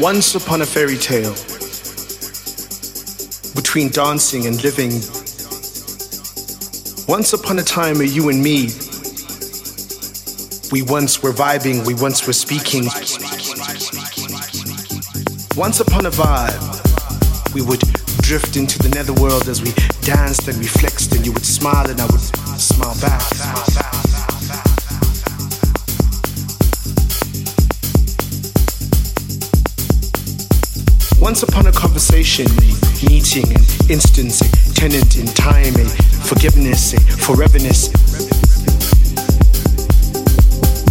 Once upon a fairy tale, between dancing and living. Once upon a time, are you and me. We once were vibing, we once were speaking. Once upon a vibe, we would drift into the netherworld as we danced and we flexed, and you would smile and I would smile back. Once upon a conversation, a meeting, an instance, a tenant in time, a forgiveness, a foreverness.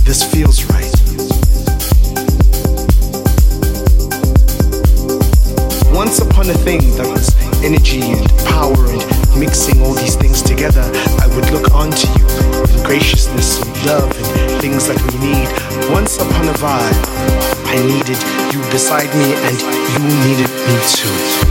This feels right. Once upon a thing that was energy and power and mixing all these things together, I would look onto you in graciousness and love and things that we need. Once upon a vibe, I needed you beside me and you needed me too.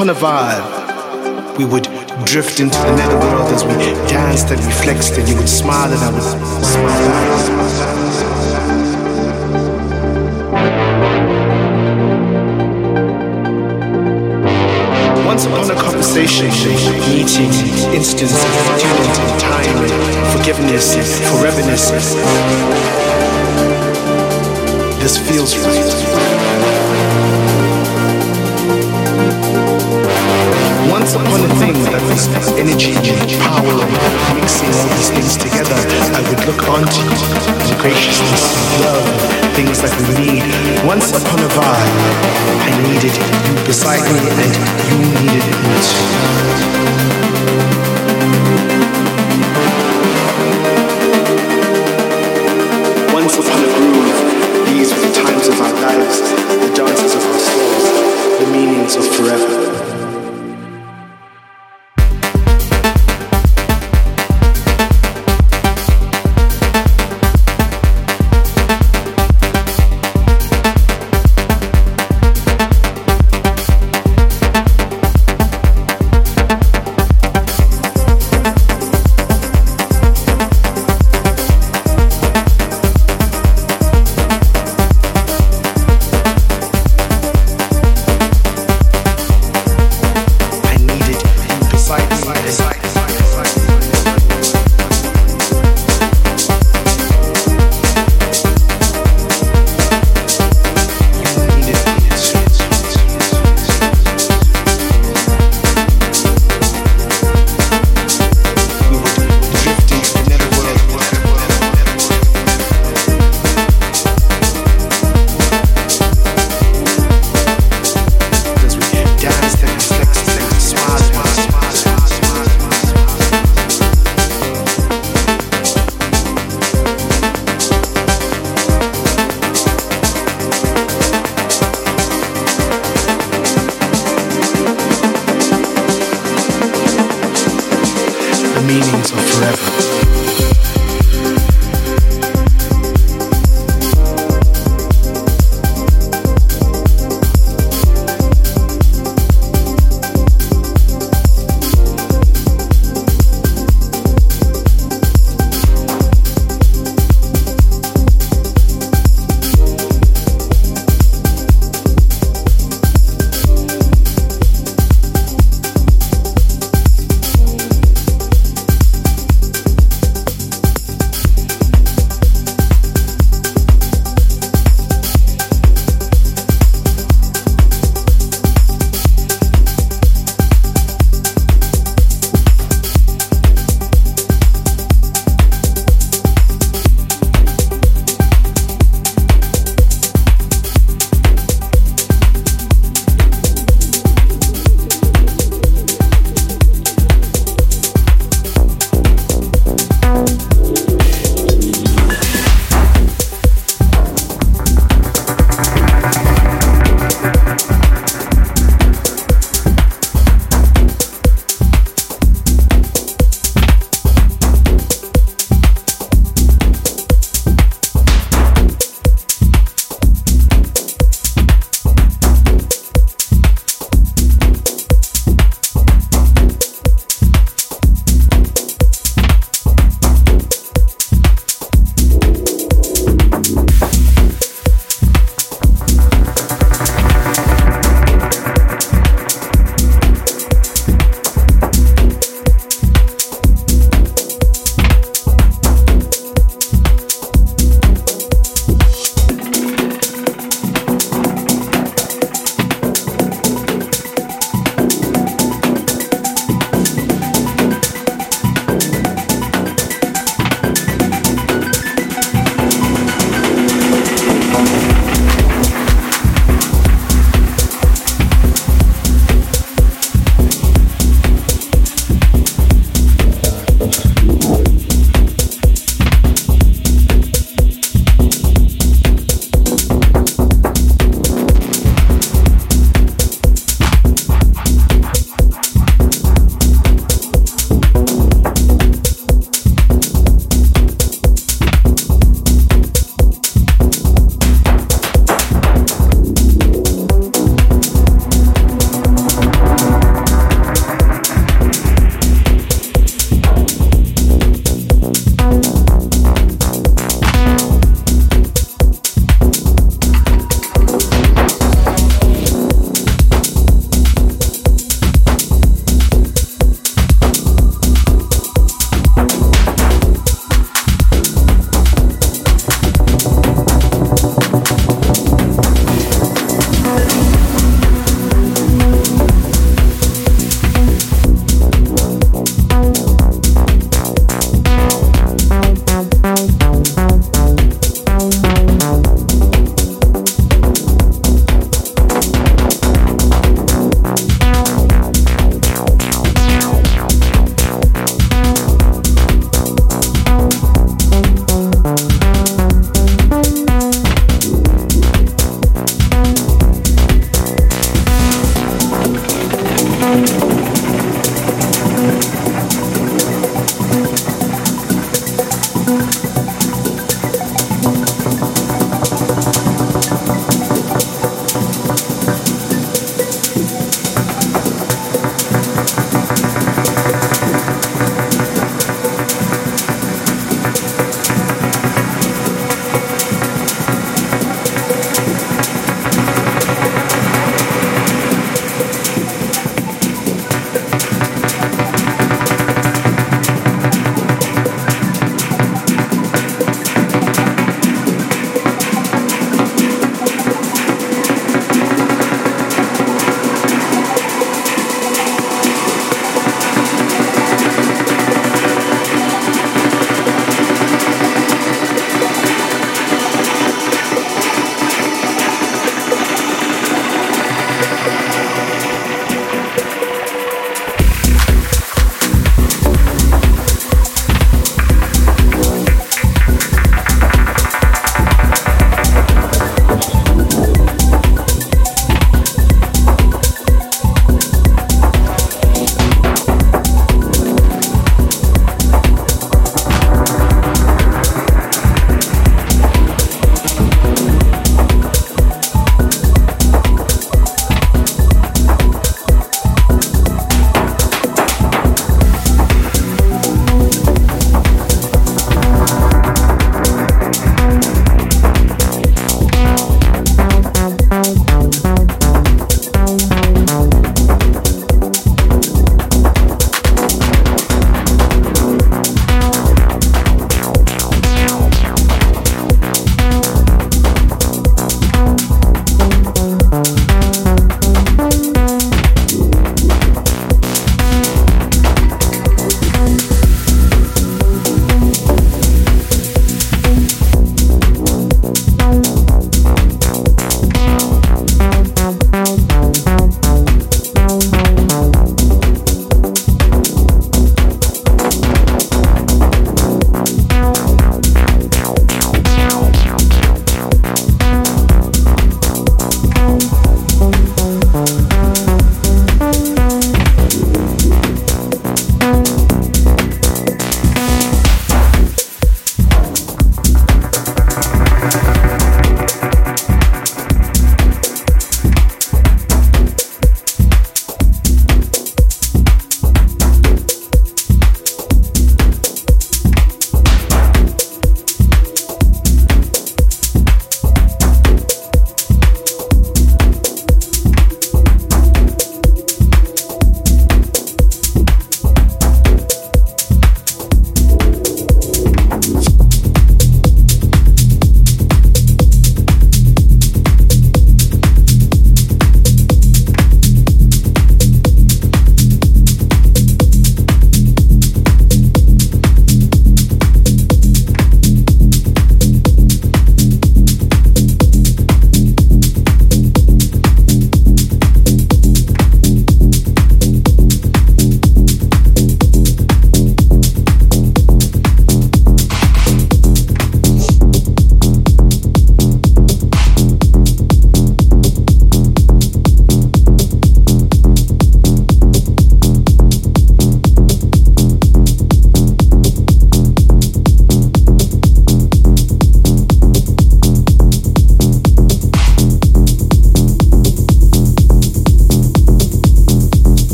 Upon a vibe, we would drift into the netherworld as we danced and we flexed, and you would smile and I would smile. Once upon a conversation, meeting, instance, opportunity, time, forgiveness, foreverness. This feels right. Once upon a thing that was energy, power, mixing all these things together, I would look onto in graciousness, love, things that we need. Once upon a vibe, I needed you beside me and you needed me too. Once upon a groove, these were the times of our lives, the dances of our souls, the meanings of forever.